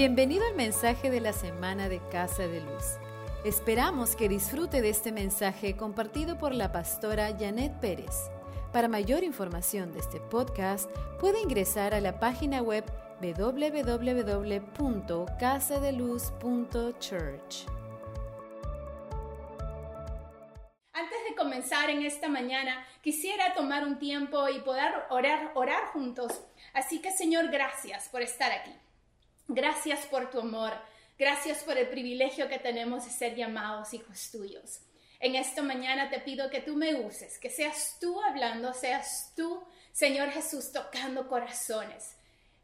Bienvenido al mensaje de la semana de Casa de Luz. Esperamos que disfrute de este mensaje compartido por la pastora Janet Pérez. Para mayor información de este podcast, puede ingresar a la página web www.casadeluz.church. Antes de comenzar en esta mañana, quisiera tomar un tiempo y poder orar, orar juntos. Así que Señor, gracias por estar aquí. Gracias por tu amor. Gracias por el privilegio que tenemos de ser llamados hijos tuyos. En esta mañana te pido que tú me uses, que seas tú hablando, seas tú, Señor Jesús, tocando corazones.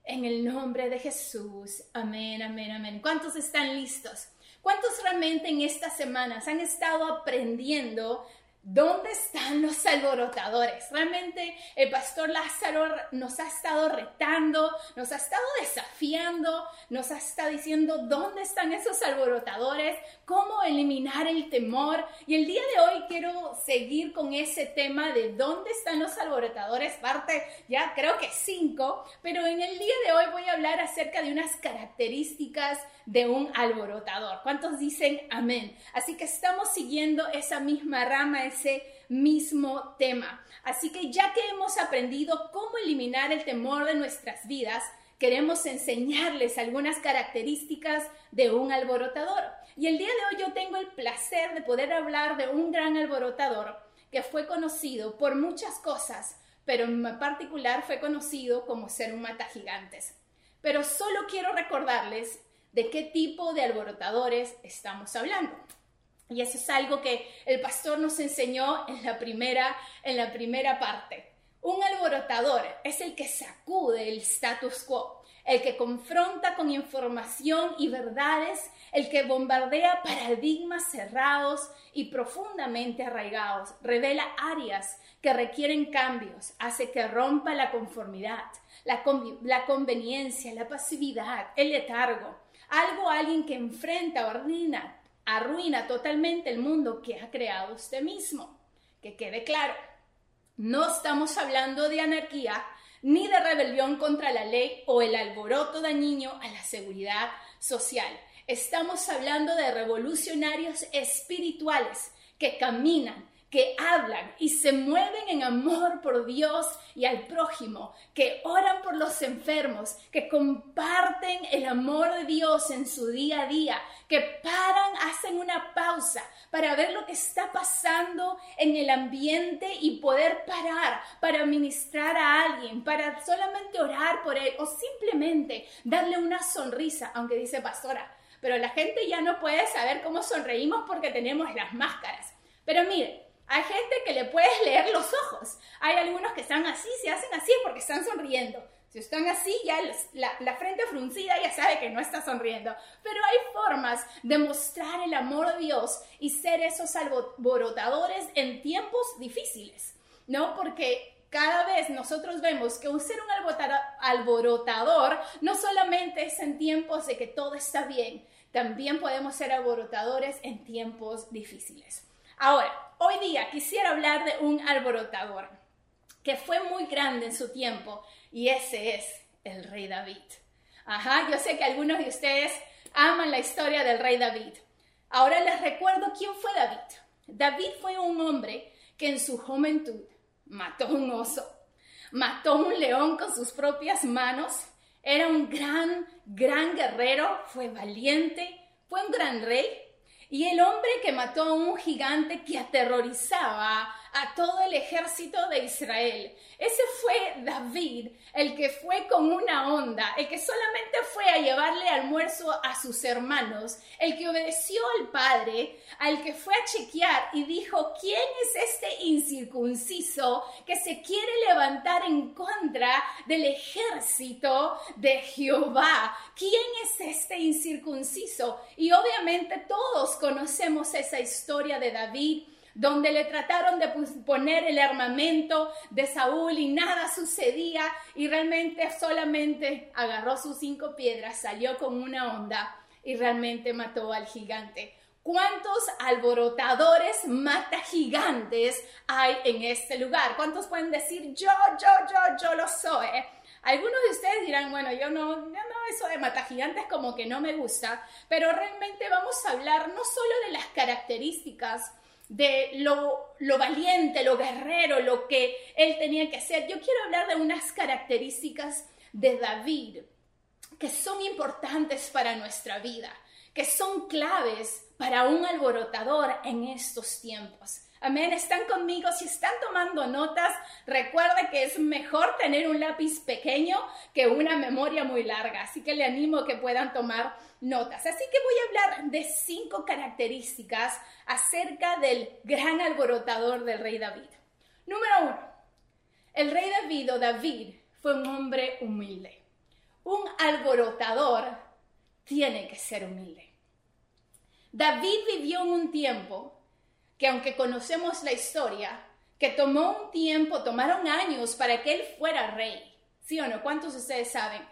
En el nombre de Jesús. Amén, amén, amén. ¿Cuántos están listos? ¿Cuántos realmente en estas semanas han estado aprendiendo ¿Dónde están los alborotadores? Realmente el pastor Lázaro nos ha estado retando, nos ha estado desafiando, nos ha estado diciendo dónde están esos alborotadores, cómo eliminar el temor. Y el día de hoy quiero seguir con ese tema de dónde están los alborotadores, parte ya creo que cinco, pero en el día de hoy voy a hablar acerca de unas características de un alborotador. ¿Cuántos dicen amén? Así que estamos siguiendo esa misma rama, ese mismo tema. Así que ya que hemos aprendido cómo eliminar el temor de nuestras vidas, queremos enseñarles algunas características de un alborotador. Y el día de hoy yo tengo el placer de poder hablar de un gran alborotador que fue conocido por muchas cosas, pero en particular fue conocido como ser un mata gigantes. Pero solo quiero recordarles de qué tipo de alborotadores estamos hablando. Y eso es algo que el pastor nos enseñó en la primera, en la primera parte. Un alborotador es el que sacude el status quo, el que confronta con información y verdades, el que bombardea paradigmas cerrados y profundamente arraigados, revela áreas que requieren cambios, hace que rompa la conformidad, la, la conveniencia, la pasividad, el letargo, algo alguien que enfrenta o arruina, totalmente el mundo que ha creado usted mismo. Que quede claro, no estamos hablando de anarquía ni de rebelión contra la ley o el alboroto dañino a la seguridad social. Estamos hablando de revolucionarios espirituales que caminan que hablan y se mueven en amor por Dios y al prójimo, que oran por los enfermos, que comparten el amor de Dios en su día a día, que paran, hacen una pausa para ver lo que está pasando en el ambiente y poder parar para ministrar a alguien, para solamente orar por él o simplemente darle una sonrisa, aunque dice pastora, pero la gente ya no puede saber cómo sonreímos porque tenemos las máscaras. Pero mire, hay gente que le puedes leer los ojos. Hay algunos que están así, se hacen así porque están sonriendo. Si están así, ya la, frente fruncida ya sabe que no está sonriendo. Pero hay formas de mostrar el amor de Dios y ser esos alborotadores en tiempos difíciles, ¿no? Porque cada vez nosotros vemos que ser un alborotador no solamente es en tiempos de que todo está bien, también podemos ser alborotadores en tiempos difíciles. Ahora, hoy día quisiera hablar de un alborotador que fue muy grande en su tiempo y ese es el rey David. Ajá, yo sé que algunos de ustedes aman la historia del rey David. Ahora les recuerdo quién fue David. David fue un hombre que en su juventud mató un oso, mató un león con sus propias manos, era un gran, gran guerrero, fue valiente, fue un gran rey y el hombre que mató a un gigante que aterrorizaba a todo el ejército de Israel. Ese fue David, el que fue con una onda, el que solamente fue a llevarle almuerzo a sus hermanos, el que obedeció al Padre, al que fue a chequear y dijo, ¿quién es este incircunciso que se quiere levantar en contra del ejército de Jehová? ¿Quién es este incircunciso? Y obviamente todos conocemos esa historia de David donde le trataron de poner el armamento de Saúl y nada sucedía y realmente solamente agarró sus cinco piedras, salió con una onda y realmente mató al gigante. ¿Cuántos alborotadores mata gigantes hay en este lugar? ¿Cuántos pueden decir yo, yo, yo, yo lo soy? Algunos de ustedes dirán, bueno, yo no, no, eso de mata gigantes como que no me gusta, pero realmente vamos a hablar no solo de las características de lo, lo valiente, lo guerrero, lo que él tenía que hacer. Yo quiero hablar de unas características de David que son importantes para nuestra vida, que son claves para un alborotador en estos tiempos. Amén, están conmigo. Si están tomando notas, recuerda que es mejor tener un lápiz pequeño que una memoria muy larga. Así que le animo a que puedan tomar notas. Así que voy a hablar de cinco características acerca del gran alborotador del rey David. Número uno, el rey David o David fue un hombre humilde. Un alborotador tiene que ser humilde. David vivió en un tiempo que aunque conocemos la historia, que tomó un tiempo, tomaron años para que él fuera rey. ¿Sí o no? ¿Cuántos de ustedes saben?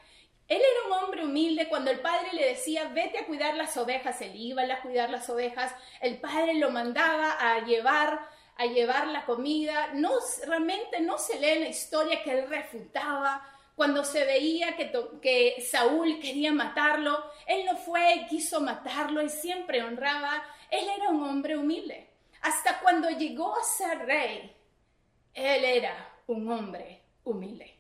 Él era un hombre humilde cuando el padre le decía, vete a cuidar las ovejas, él iba a cuidar las ovejas, el padre lo mandaba a llevar a llevar la comida, no realmente no se lee la historia que él refutaba cuando se veía que, que Saúl quería matarlo, él no fue, quiso matarlo y siempre honraba, él era un hombre humilde. Hasta cuando llegó a ser rey, él era un hombre humilde.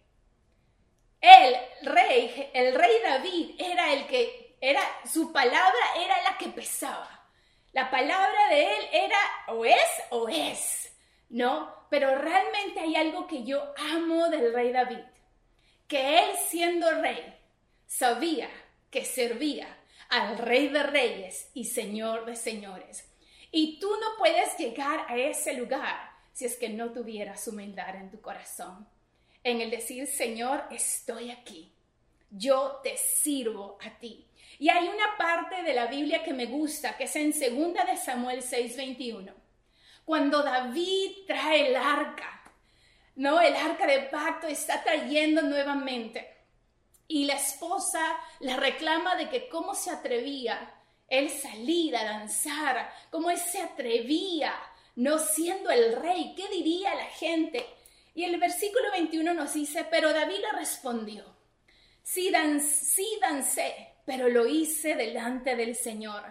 El rey, el rey David era el que era su palabra era la que pesaba. La palabra de él era o es o es, ¿no? Pero realmente hay algo que yo amo del rey David, que él siendo rey sabía que servía al rey de reyes y señor de señores. Y tú no puedes llegar a ese lugar si es que no tuvieras humildad en tu corazón. En el decir, Señor, estoy aquí. Yo te sirvo a ti. Y hay una parte de la Biblia que me gusta, que es en 2 de Samuel 6:21. Cuando David trae el arca, ¿no? El arca de pacto está trayendo nuevamente. Y la esposa le reclama de que cómo se atrevía él salir a danzar, cómo él se atrevía, no siendo el rey, ¿qué diría la gente? Y el versículo 21 nos dice, pero David le respondió, sí, sí dancé, pero lo hice delante del Señor,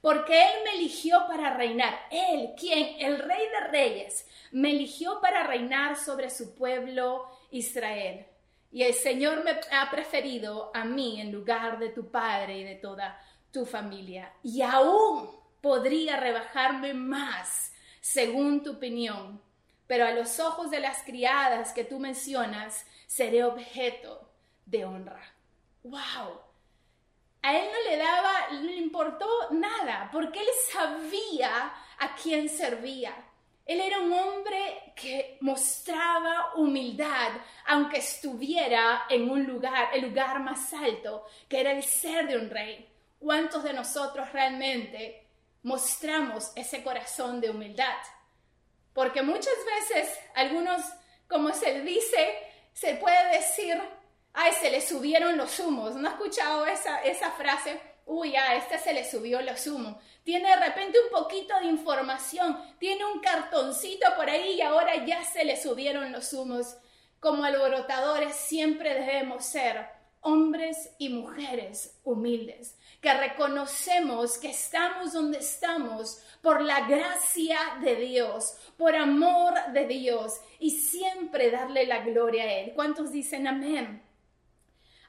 porque Él me eligió para reinar, Él, quien, el rey de reyes, me eligió para reinar sobre su pueblo Israel. Y el Señor me ha preferido a mí en lugar de tu padre y de toda tu familia y aún podría rebajarme más según tu opinión, pero a los ojos de las criadas que tú mencionas seré objeto de honra. ¡Wow! A él no le daba, no le importó nada, porque él sabía a quién servía. Él era un hombre que mostraba humildad, aunque estuviera en un lugar, el lugar más alto, que era el ser de un rey. ¿Cuántos de nosotros realmente mostramos ese corazón de humildad? Porque muchas veces algunos, como se dice, se puede decir, ay, se le subieron los humos. ¿No ha escuchado esa, esa frase? Uy, a este se le subió los humos. Tiene de repente un poquito de información, tiene un cartoncito por ahí y ahora ya se le subieron los humos. Como alborotadores siempre debemos ser hombres y mujeres humildes que reconocemos que estamos donde estamos por la gracia de Dios, por amor de Dios y siempre darle la gloria a Él. ¿Cuántos dicen amén?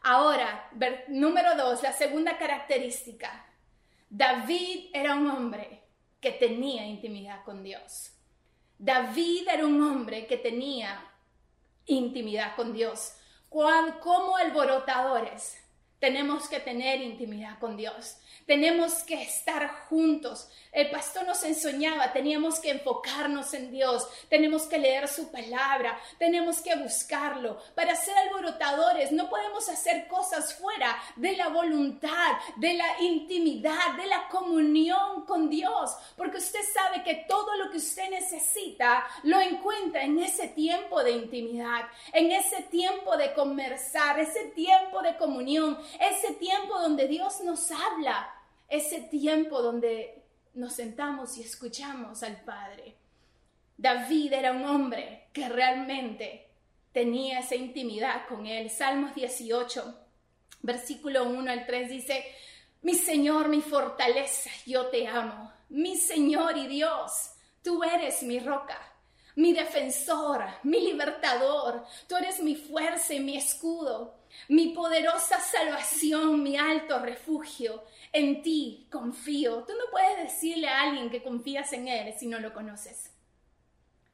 Ahora, número dos, la segunda característica. David era un hombre que tenía intimidad con Dios. David era un hombre que tenía intimidad con Dios. Como alborotadores, tenemos que tener intimidad con Dios. Tenemos que estar juntos. El pastor nos enseñaba, teníamos que enfocarnos en Dios, tenemos que leer su palabra, tenemos que buscarlo. Para ser alborotadores no podemos hacer cosas fuera de la voluntad, de la intimidad, de la comunión con Dios, porque usted sabe que todo lo que usted necesita lo encuentra en ese tiempo de intimidad, en ese tiempo de conversar, ese tiempo de comunión, ese tiempo donde Dios nos habla, ese tiempo donde nos sentamos y escuchamos al Padre. David era un hombre que realmente tenía esa intimidad con Él. Salmos 18, versículo 1 al 3 dice, mi Señor, mi fortaleza, yo te amo. Mi Señor y Dios, tú eres mi roca, mi defensor, mi libertador. Tú eres mi fuerza y mi escudo, mi poderosa salvación, mi alto refugio. En ti confío. Tú no puedes decirle a alguien que confías en Él si no lo conoces.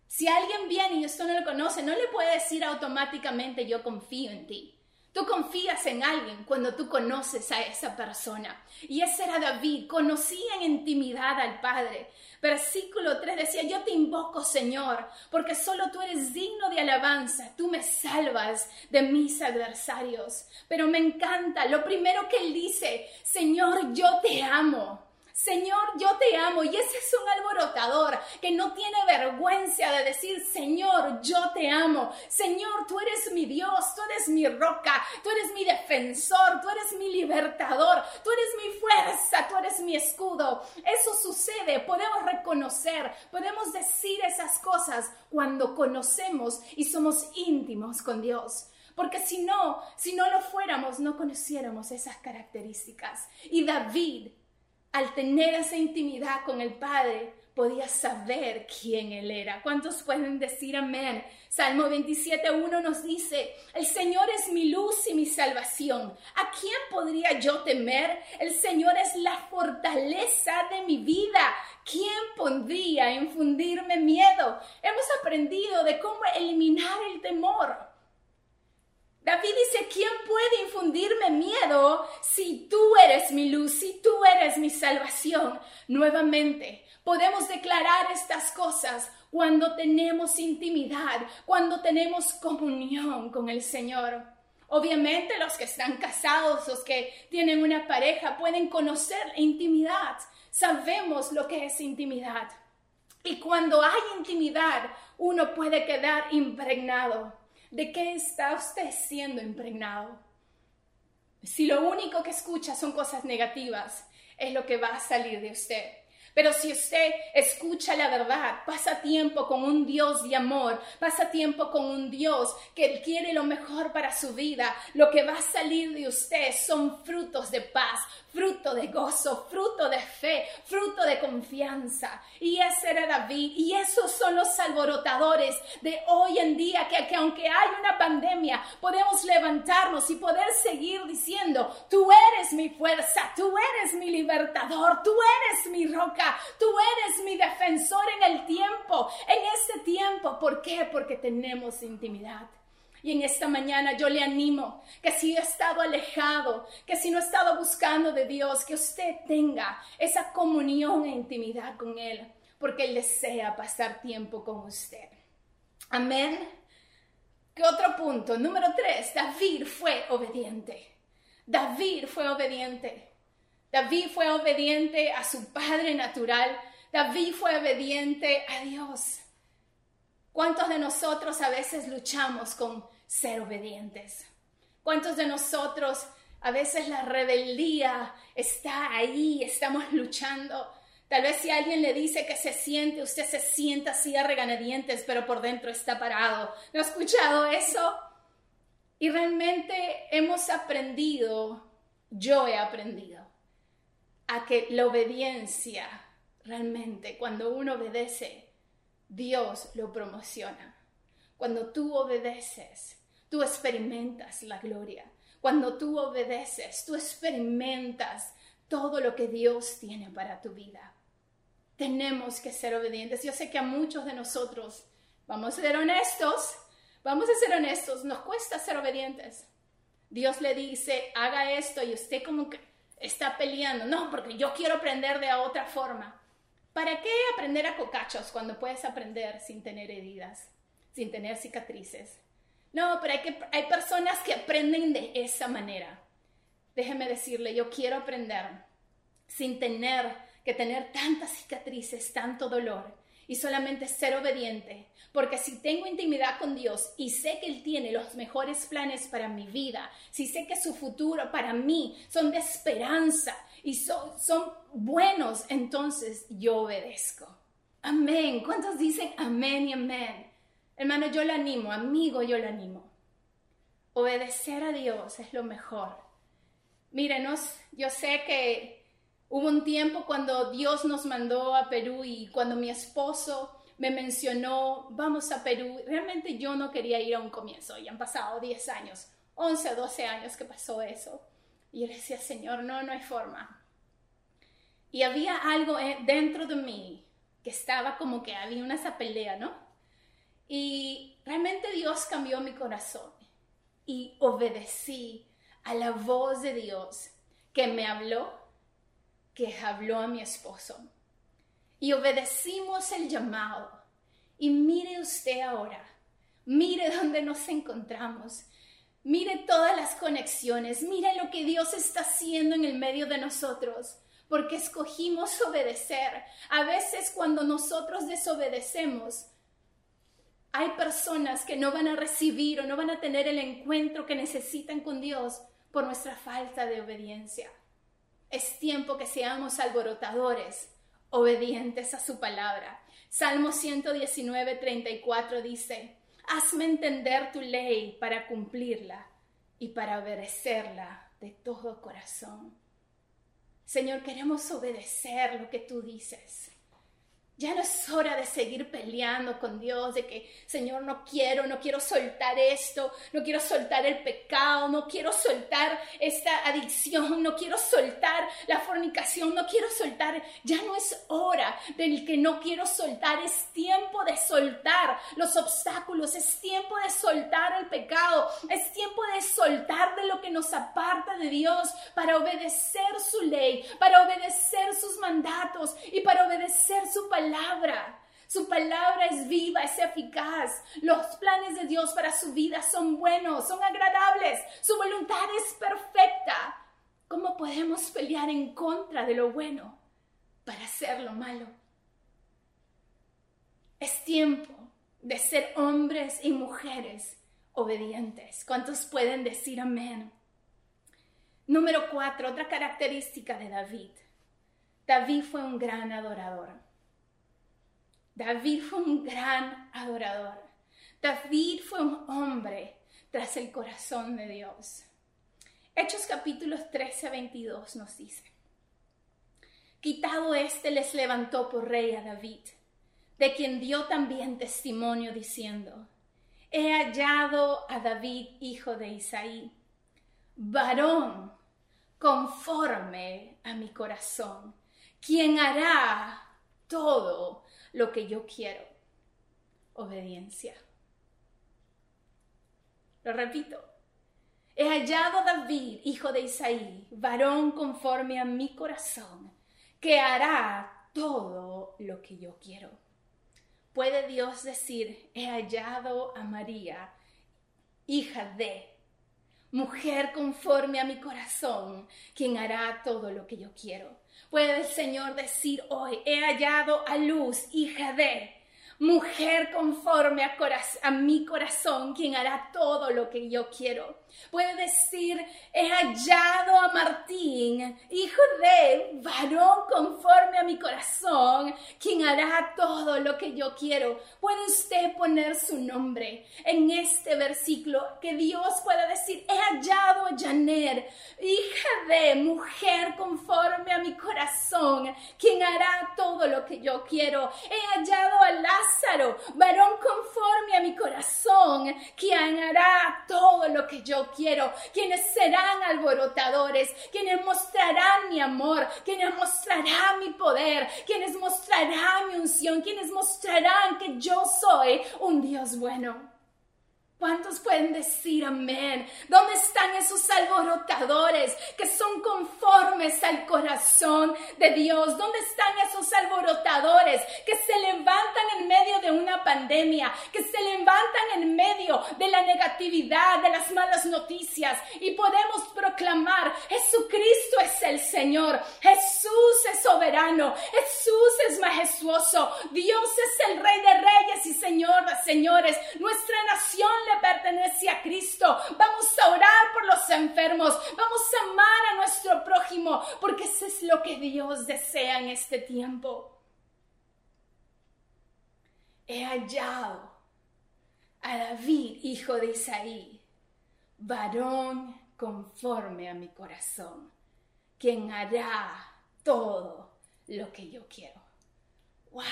Si alguien viene y esto no lo conoce, no le puede decir automáticamente yo confío en ti. Tú confías en alguien cuando tú conoces a esa persona. Y ese era David, conocía en intimidad al Padre. Versículo 3 decía, yo te invoco Señor, porque solo tú eres digno de alabanza, tú me salvas de mis adversarios. Pero me encanta lo primero que él dice, Señor, yo te amo. Señor, yo te amo. Y ese es un alborotador que no tiene vergüenza de decir, Señor, yo te amo. Señor, tú eres mi Dios, tú eres mi roca, tú eres mi defensor, tú eres mi libertador, tú eres mi fuerza, tú eres mi escudo. Eso sucede, podemos reconocer, podemos decir esas cosas cuando conocemos y somos íntimos con Dios. Porque si no, si no lo fuéramos, no conociéramos esas características. Y David al tener esa intimidad con el Padre, podía saber quién Él era. ¿Cuántos pueden decir amén? Salmo 27.1 nos dice, el Señor es mi luz y mi salvación. ¿A quién podría yo temer? El Señor es la fortaleza de mi vida. ¿Quién podría infundirme miedo? Hemos aprendido de cómo eliminar el temor. David dice, ¿quién puede infundirme miedo si tú eres mi luz, si tú eres mi salvación? Nuevamente, podemos declarar estas cosas cuando tenemos intimidad, cuando tenemos comunión con el Señor. Obviamente los que están casados, los que tienen una pareja, pueden conocer la intimidad. Sabemos lo que es intimidad. Y cuando hay intimidad, uno puede quedar impregnado. ¿De qué está usted siendo impregnado? Si lo único que escucha son cosas negativas, es lo que va a salir de usted. Pero si usted escucha la verdad, pasa tiempo con un Dios de amor, pasa tiempo con un Dios que quiere lo mejor para su vida, lo que va a salir de usted son frutos de paz, fruto de gozo, fruto de fe, fruto de confianza. Y ese era David. Y esos son los alborotadores de hoy en día, que, que aunque hay una pandemia, podemos levantarnos y poder seguir diciendo, tú eres mi fuerza, tú eres mi libertador, tú eres mi roca, tú eres mi defensor en el tiempo, en este tiempo. ¿Por qué? Porque tenemos intimidad. Y en esta mañana yo le animo que si ha estado alejado, que si no ha estado buscando de Dios, que usted tenga esa comunión e intimidad con Él, porque Él desea pasar tiempo con usted. Amén. ¿Qué otro punto? Número tres, David fue obediente. David fue obediente. David fue obediente a su padre natural. David fue obediente a Dios. ¿Cuántos de nosotros a veces luchamos con ser obedientes? ¿Cuántos de nosotros a veces la rebeldía está ahí, estamos luchando? Tal vez si alguien le dice que se siente, usted se sienta así a reganadientes, pero por dentro está parado. ¿No ha escuchado eso? Y realmente hemos aprendido, yo he aprendido, a que la obediencia, realmente, cuando uno obedece, Dios lo promociona. Cuando tú obedeces, tú experimentas la gloria. Cuando tú obedeces, tú experimentas todo lo que Dios tiene para tu vida. Tenemos que ser obedientes. Yo sé que a muchos de nosotros, vamos a ser honestos, vamos a ser honestos, nos cuesta ser obedientes. Dios le dice, haga esto y usted como que está peleando. No, porque yo quiero aprender de otra forma. ¿Para qué aprender a cocachos cuando puedes aprender sin tener heridas, sin tener cicatrices? No, pero hay, que, hay personas que aprenden de esa manera. Déjeme decirle, yo quiero aprender sin tener que tener tantas cicatrices, tanto dolor y solamente ser obediente. Porque si tengo intimidad con Dios y sé que Él tiene los mejores planes para mi vida, si sé que su futuro para mí son de esperanza y son, son buenos, entonces yo obedezco. Amén. ¿Cuántos dicen amén y amén? Hermano, yo le animo, amigo, yo le animo. Obedecer a Dios es lo mejor. Mírenos, yo sé que hubo un tiempo cuando Dios nos mandó a Perú y cuando mi esposo me mencionó, vamos a Perú, realmente yo no quería ir a un comienzo, ya han pasado 10 años, 11 o 12 años que pasó eso. Y yo decía, Señor, no, no hay forma. Y había algo eh, dentro de mí que estaba como que había una esa pelea, ¿no? Y realmente Dios cambió mi corazón y obedecí a la voz de Dios que me habló, que habló a mi esposo. Y obedecimos el llamado. Y mire usted ahora, mire dónde nos encontramos. Mire todas las conexiones, mire lo que Dios está haciendo en el medio de nosotros, porque escogimos obedecer. A veces cuando nosotros desobedecemos, hay personas que no van a recibir o no van a tener el encuentro que necesitan con Dios por nuestra falta de obediencia. Es tiempo que seamos alborotadores, obedientes a su palabra. Salmo 119, 34 dice, Hazme entender tu ley para cumplirla y para obedecerla de todo corazón. Señor, queremos obedecer lo que tú dices. Ya no es hora de seguir peleando con Dios, de que, Señor, no quiero, no quiero soltar esto, no quiero soltar el pecado, no quiero soltar esta adicción, no quiero soltar la fornicación, no quiero soltar. Ya no es hora del que no quiero soltar, es tiempo de soltar los obstáculos, es tiempo de soltar el pecado, es tiempo de soltar de lo que nos aparta de Dios para obedecer su ley, para obedecer sus mandatos y para obedecer su palabra Su palabra es viva, es eficaz. Los planes de Dios para su vida son buenos, son agradables. Su voluntad es perfecta. ¿Cómo podemos pelear en contra de lo bueno para hacer lo malo? Es tiempo de ser hombres y mujeres obedientes. ¿Cuántos pueden decir amén? Número cuatro, otra característica de David. David fue un gran adorador. David fue un gran adorador. David fue un hombre tras el corazón de Dios. Hechos capítulos 13 a 22 nos dice, Quitado este les levantó por rey a David, de quien dio también testimonio diciendo, He hallado a David, hijo de Isaí, varón conforme a mi corazón, quien hará todo lo que yo quiero. Obediencia. Lo repito. He hallado a David, hijo de Isaí, varón conforme a mi corazón, que hará todo lo que yo quiero. Puede Dios decir, he hallado a María, hija de, mujer conforme a mi corazón, quien hará todo lo que yo quiero. Puede el Señor decir hoy, he hallado a luz, hija de, mujer conforme a, mi corazón, quien hará todo lo que yo quiero. Puede decir, he hallado a Martín, hijo de varón conforme a mi corazón, quien hará todo lo que yo quiero. Puede usted poner su nombre en este versículo, que Dios pueda decir, he hallado a Janer, hija de mujer conforme a mi corazón, quien hará todo lo que yo quiero. He hallado a Lázaro, varón conforme a mi corazón, quien hará todo lo que yo quiero, quienes serán alborotadores, quienes mostrarán mi amor, quienes mostrarán mi poder, quienes mostrarán mi unción, quienes mostrarán que yo soy un Dios bueno. ¿Cuántos pueden decir amén? ¿Dónde están esos alborotadores que son conformes al corazón de Dios? ¿Dónde están esos alborotadores que se levantan en medio de una pandemia, que se levantan en medio de la negatividad, de las malas noticias y podemos proclamar, Jesucristo es el Señor, Jesús es soberano, Jesús es majestuoso, Dios es el Rey de Reyes y Señor Señores, nuestra nación le pertenece a Cristo. Vamos a orar por los enfermos. Vamos a amar a nuestro prójimo porque eso es lo que Dios desea en este tiempo. He hallado a David, hijo de Isaí, varón conforme a mi corazón, quien hará todo lo que yo quiero. ¡Wow!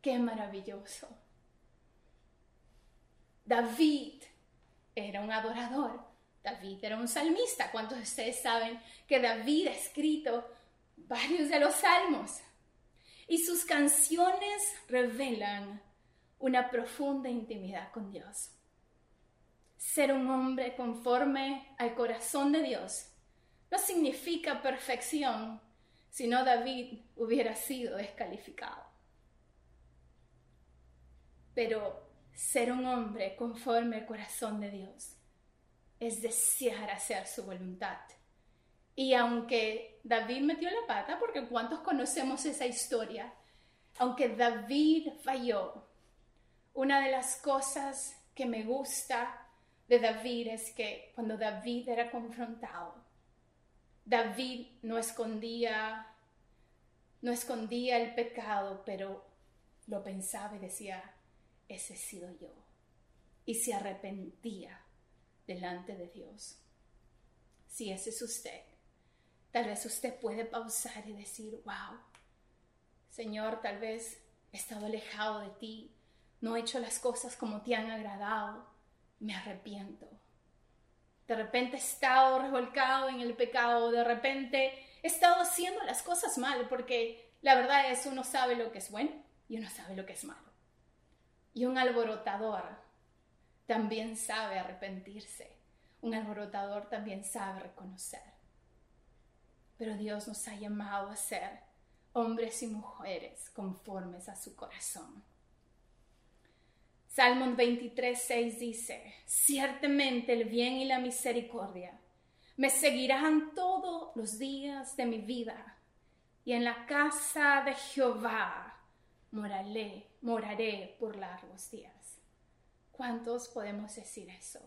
¡Qué maravilloso! David era un adorador. David era un salmista. ¿Cuántos de ustedes saben que David ha escrito varios de los salmos? Y sus canciones revelan una profunda intimidad con Dios. Ser un hombre conforme al corazón de Dios no significa perfección, sino David hubiera sido descalificado. Pero ser un hombre conforme al corazón de Dios es desear hacer su voluntad. Y aunque David metió la pata, porque ¿cuántos conocemos esa historia? Aunque David falló, una de las cosas que me gusta de David es que cuando David era confrontado, David no escondía no escondía el pecado, pero lo pensaba y decía, ese he sido yo. Y se arrepentía delante de Dios. Si ese es usted, tal vez usted puede pausar y decir, wow, Señor, tal vez he estado alejado de ti, no he hecho las cosas como te han agradado, me arrepiento. De repente he estado revolcado en el pecado, de repente he estado haciendo las cosas mal, porque la verdad es uno sabe lo que es bueno y uno sabe lo que es malo. Y un alborotador también sabe arrepentirse. Un alborotador también sabe reconocer. Pero Dios nos ha llamado a ser hombres y mujeres conformes a su corazón. Salmo 23, 6 dice, ciertamente el bien y la misericordia me seguirán todos los días de mi vida y en la casa de Jehová moraré, moraré por largos días. ¿Cuántos podemos decir eso?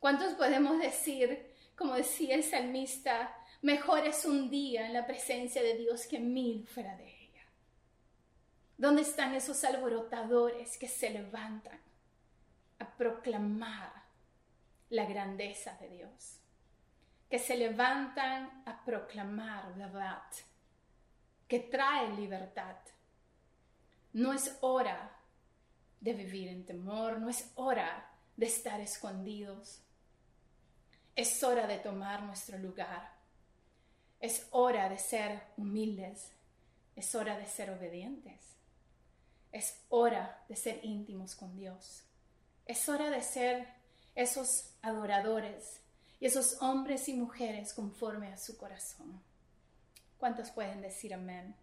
¿Cuántos podemos decir, como decía el salmista, mejor es un día en la presencia de Dios que mil fuera de ella? ¿Dónde están esos alborotadores que se levantan a proclamar la grandeza de Dios? Que se levantan a proclamar la verdad, que trae libertad. No es hora de vivir en temor, no es hora de estar escondidos. Es hora de tomar nuestro lugar. Es hora de ser humildes. Es hora de ser obedientes. Es hora de ser íntimos con Dios. Es hora de ser esos adoradores y esos hombres y mujeres conforme a su corazón. ¿Cuántos pueden decir amén?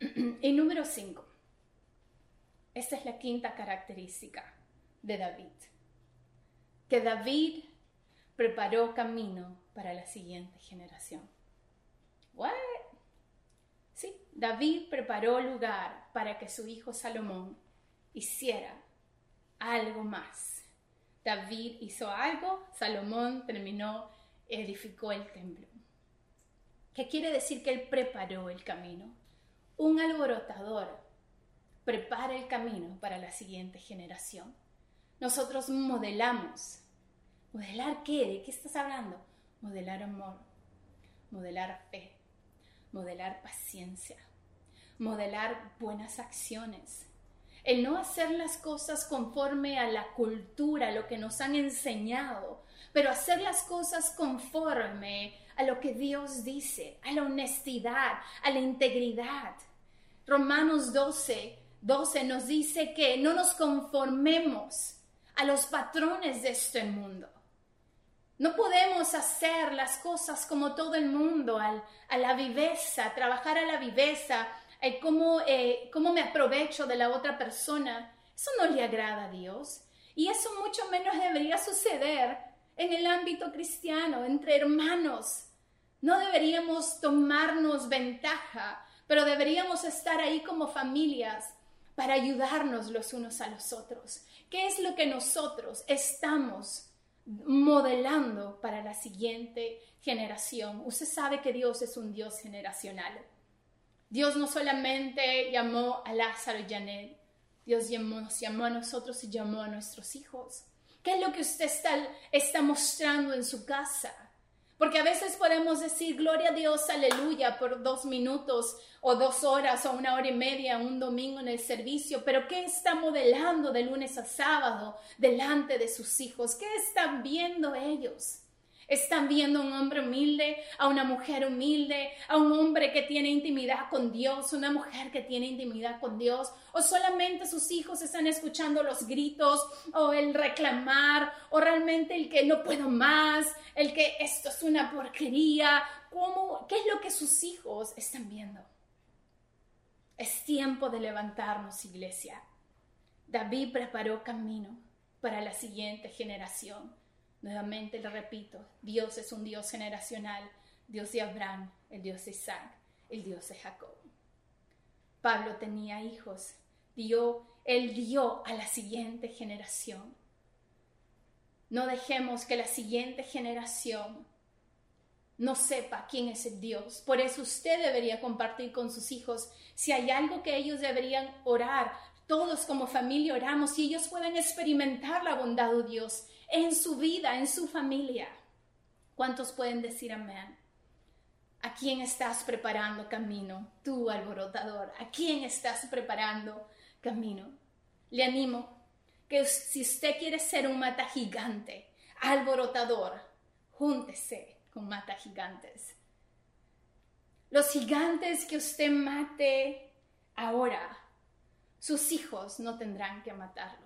y número 5. Esta es la quinta característica de David. Que David preparó camino para la siguiente generación. ¿What? Sí, David preparó lugar para que su hijo Salomón hiciera algo más. David hizo algo, Salomón terminó, edificó el templo. ¿Qué quiere decir que él preparó el camino? Un alborotador prepara el camino para la siguiente generación. Nosotros modelamos. ¿Modelar qué? ¿De qué estás hablando? Modelar amor, modelar fe, modelar paciencia, modelar buenas acciones. El no hacer las cosas conforme a la cultura, lo que nos han enseñado, pero hacer las cosas conforme a lo que Dios dice, a la honestidad, a la integridad. Romanos 12, 12 nos dice que no nos conformemos a los patrones de este mundo. No podemos hacer las cosas como todo el mundo, a la viveza, trabajar a la viveza, cómo, eh, cómo me aprovecho de la otra persona. Eso no le agrada a Dios. Y eso mucho menos debería suceder en el ámbito cristiano, entre hermanos. No deberíamos tomarnos ventaja, pero deberíamos estar ahí como familias para ayudarnos los unos a los otros. ¿Qué es lo que nosotros estamos modelando para la siguiente generación? Usted sabe que Dios es un Dios generacional. Dios no solamente llamó a Lázaro y Janet Dios nos llamó a nosotros y llamó a nuestros hijos. ¿Qué es lo que usted está mostrando en su casa? Porque a veces podemos decir, gloria a Dios, aleluya, por dos minutos o dos horas o una hora y media, un domingo en el servicio, pero ¿qué está modelando de lunes a sábado delante de sus hijos? ¿Qué están viendo ellos? Están viendo a un hombre humilde, a una mujer humilde, a un hombre que tiene intimidad con Dios, una mujer que tiene intimidad con Dios, o solamente sus hijos están escuchando los gritos o el reclamar, o realmente el que no puedo más, el que esto es una porquería. ¿Cómo, ¿Qué es lo que sus hijos están viendo? Es tiempo de levantarnos, iglesia. David preparó camino para la siguiente generación Nuevamente le repito, Dios es un Dios generacional, Dios de Abraham, el Dios de Isaac, el Dios de Jacob. Pablo tenía hijos, dio, él dio a la siguiente generación. No dejemos que la siguiente generación no sepa quién es el Dios. Por eso usted debería compartir con sus hijos si hay algo que ellos deberían orar. Todos como familia oramos y ellos pueden experimentar la bondad de Dios en su vida, en su familia. ¿Cuántos pueden decir amén? ¿A quién estás preparando camino? Tú, alborotador, ¿a quién estás preparando camino? Le animo que si usted quiere ser un mata gigante, alborotador, júntese con mata gigantes. Los gigantes que usted mate ahora, sus hijos no tendrán que matarlos.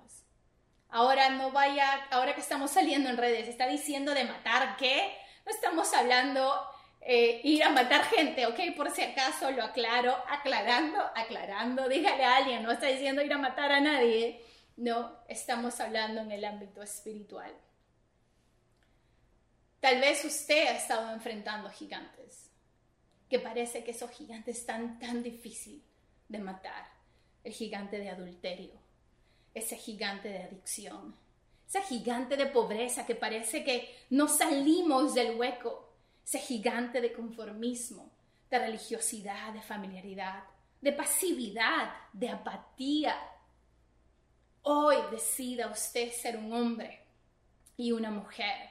Ahora no vaya, ahora que estamos saliendo en redes, está diciendo de matar qué? No estamos hablando eh, ir a matar gente, ¿ok? Por si acaso lo aclaro, aclarando, aclarando, dígale a alguien, no está diciendo ir a matar a nadie, no, estamos hablando en el ámbito espiritual. Tal vez usted ha estado enfrentando gigantes, que parece que esos gigantes están tan difícil de matar, el gigante de adulterio, ese gigante de adicción, ese gigante de pobreza que parece que no salimos del hueco, ese gigante de conformismo, de religiosidad, de familiaridad, de pasividad, de apatía. Hoy decida usted ser un hombre y una mujer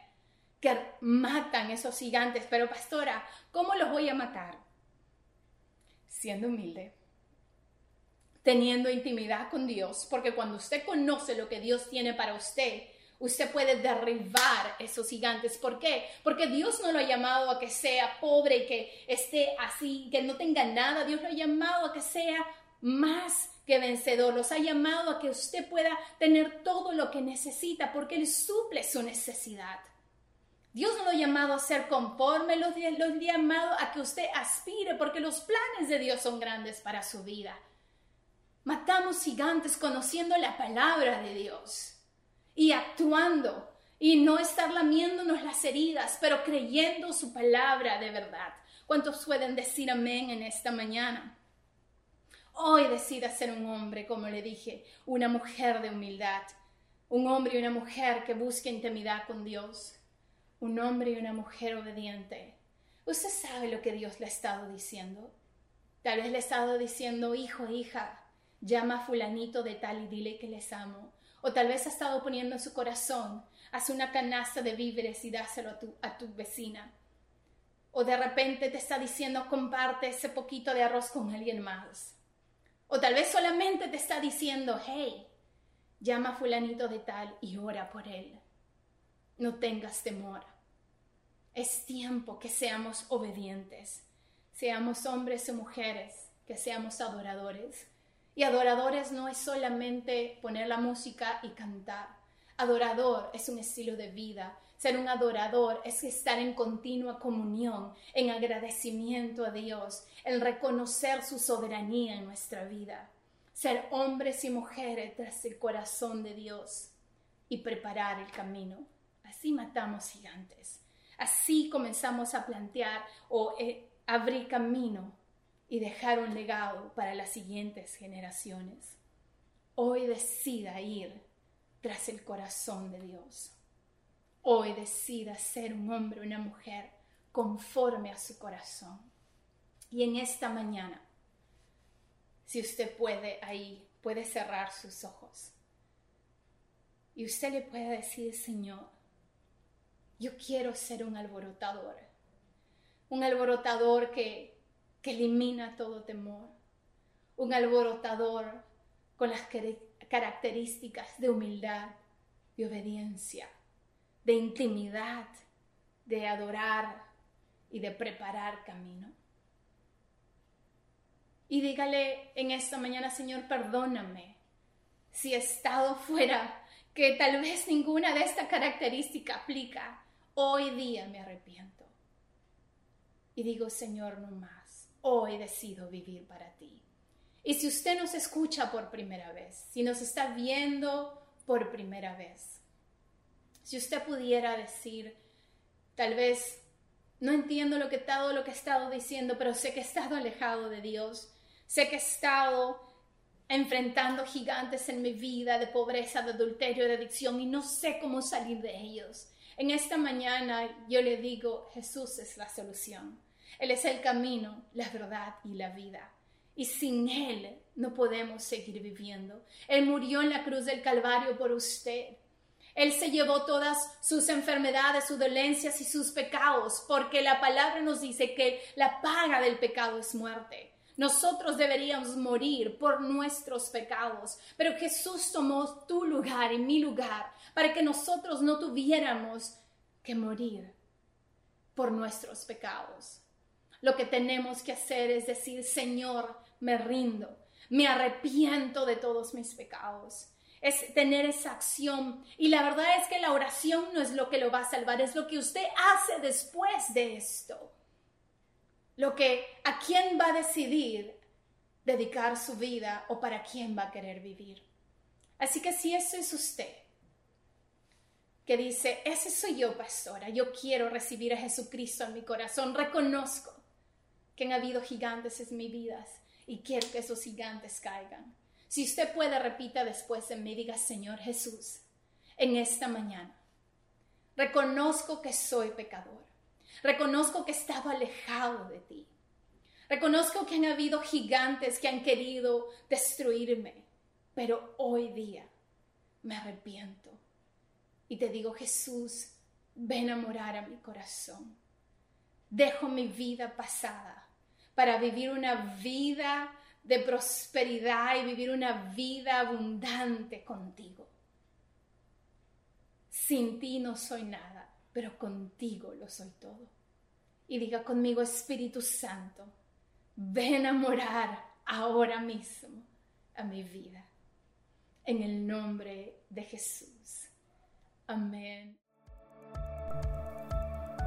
que matan esos gigantes, pero pastora, ¿cómo los voy a matar? Siendo humilde, teniendo intimidad con Dios, porque cuando usted conoce lo que Dios tiene para usted, usted puede derribar esos gigantes. ¿Por qué? Porque Dios no lo ha llamado a que sea pobre y que esté así, que no tenga nada. Dios lo ha llamado a que sea más que vencedor. Los ha llamado a que usted pueda tener todo lo que necesita porque Él suple su necesidad. Dios no lo ha llamado a ser conforme, los, los ha llamado a que usted aspire porque los planes de Dios son grandes para su vida. Matamos gigantes conociendo la palabra de Dios y actuando y no estar lamiéndonos las heridas, pero creyendo su palabra de verdad. ¿Cuántos pueden decir amén en esta mañana? Hoy decida ser un hombre, como le dije, una mujer de humildad, un hombre y una mujer que busque intimidad con Dios, un hombre y una mujer obediente. Usted sabe lo que Dios le ha estado diciendo. Tal vez le ha estado diciendo, hijo, hija, llama a fulanito de tal y dile que les amo. O tal vez ha estado poniendo en su corazón, haz una canasta de víveres y dáselo a tu, a tu vecina. O de repente te está diciendo, comparte ese poquito de arroz con alguien más. O tal vez solamente te está diciendo, hey, llama a fulanito de tal y ora por él. No tengas temor. Es tiempo que seamos obedientes, seamos hombres y mujeres, que seamos adoradores, y adoradores no es solamente poner la música y cantar. Adorador es un estilo de vida. Ser un adorador es estar en continua comunión, en agradecimiento a Dios, el reconocer su soberanía en nuestra vida. Ser hombres y mujeres tras el corazón de Dios y preparar el camino. Así matamos gigantes. Así comenzamos a plantear o eh, abrir camino y dejar un legado para las siguientes generaciones. Hoy decida ir tras el corazón de Dios. Hoy decida ser un hombre una mujer conforme a su corazón. Y en esta mañana, si usted puede ahí puede cerrar sus ojos. Y usted le puede decir, Señor, yo quiero ser un alborotador, un alborotador que, que elimina todo temor, un alborotador con las características de humildad, de obediencia, de intimidad, de adorar y de preparar camino. Y dígale en esta mañana, Señor, perdóname si he estado fuera, que tal vez ninguna de estas características aplica. Hoy día me arrepiento. Y digo, Señor, no más. Hoy decido vivir para ti. Y si usted nos escucha por primera vez, si nos está viendo por primera vez, si usted pudiera decir, tal vez no entiendo lo que todo lo que he estado diciendo, pero sé que he estado alejado de Dios, sé que he estado enfrentando gigantes en mi vida de pobreza, de adulterio, de adicción y no sé cómo salir de ellos. En esta mañana yo le digo, Jesús es la solución. Él es el camino, la verdad y la vida y sin Él no podemos seguir viviendo. Él murió en la cruz del Calvario por usted. Él se llevó todas sus enfermedades, sus dolencias y sus pecados, porque la palabra nos dice que la paga del pecado es muerte. Nosotros deberíamos morir por nuestros pecados, pero Jesús tomó tu lugar y mi lugar para que nosotros no tuviéramos que morir por nuestros pecados. Lo que tenemos que hacer es decir, Señor, me rindo, me arrepiento de todos mis pecados. Es tener esa acción. Y la verdad es que la oración no es lo que lo va a salvar, es lo que usted hace después de esto. Lo que a quién va a decidir dedicar su vida o para quién va a querer vivir. Así que si eso es usted, que dice, ese soy yo, pastora, yo quiero recibir a Jesucristo en mi corazón, reconozco que han habido gigantes en mi vida y quiero que esos gigantes caigan. Si usted puede, repita después de mí, diga, Señor Jesús, en esta mañana, reconozco que soy pecador. Reconozco que estaba alejado de ti. Reconozco que han habido gigantes que han querido destruirme, pero hoy día me arrepiento. Y te digo, Jesús, ven a morar a mi corazón. Dejo mi vida pasada para vivir una vida de prosperidad y vivir una vida abundante contigo. Sin ti no soy nada, pero contigo lo soy todo. Y diga conmigo, Espíritu Santo, ven a morar ahora mismo a mi vida. En el nombre de Jesús. Amén.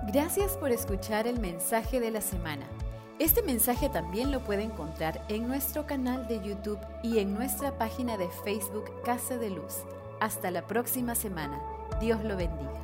Gracias por escuchar el mensaje de la semana. Este mensaje también lo puede encontrar en nuestro canal de YouTube y en nuestra página de Facebook Casa de Luz. Hasta la próxima semana. Dios lo bendiga.